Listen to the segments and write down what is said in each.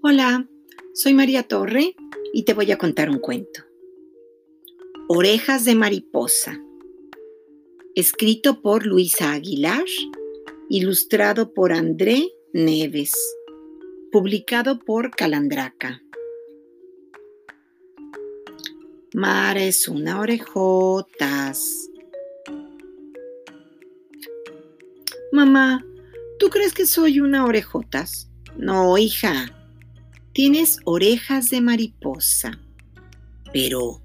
Hola, soy María Torre y te voy a contar un cuento. Orejas de mariposa. Escrito por Luisa Aguilar, ilustrado por André Neves, publicado por Calandraca. Mara es una orejotas. Mamá, ¿tú crees que soy una orejotas? No, hija. Tienes orejas de mariposa. Pero,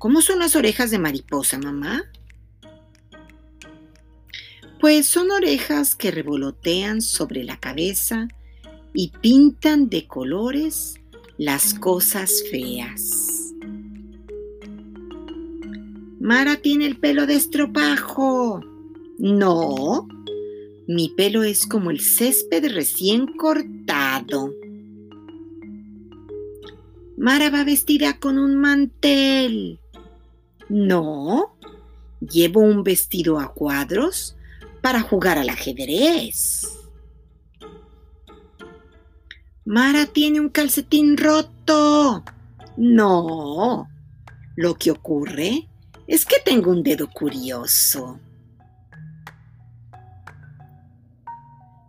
¿cómo son las orejas de mariposa, mamá? Pues son orejas que revolotean sobre la cabeza y pintan de colores las cosas feas. Mara tiene el pelo de estropajo. No, mi pelo es como el césped recién cortado. Mara va vestida con un mantel. No, llevo un vestido a cuadros para jugar al ajedrez. Mara tiene un calcetín roto. No, lo que ocurre es que tengo un dedo curioso.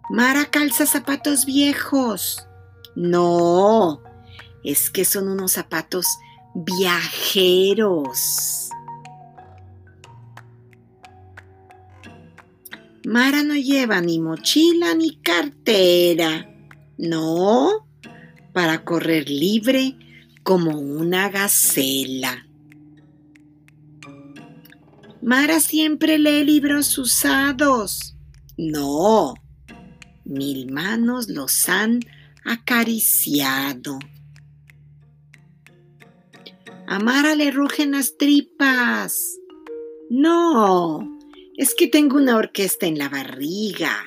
Mara calza zapatos viejos. No, es que son unos zapatos viajeros. Mara no lleva ni mochila ni cartera. No, para correr libre como una gacela. Mara siempre lee libros usados. No, mil manos los han acariciado. A Mara le rugen las tripas. No, es que tengo una orquesta en la barriga.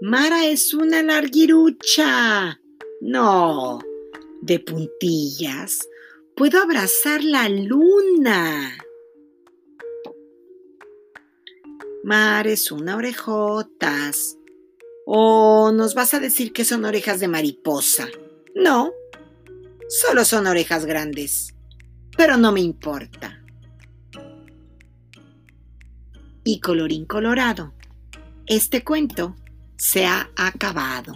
Mara es una larguirucha. No, de puntillas. Puedo abrazar la luna. Mar es una orejotas. ¿O nos vas a decir que son orejas de mariposa? No, solo son orejas grandes, pero no me importa. Y colorín colorado, este cuento se ha acabado.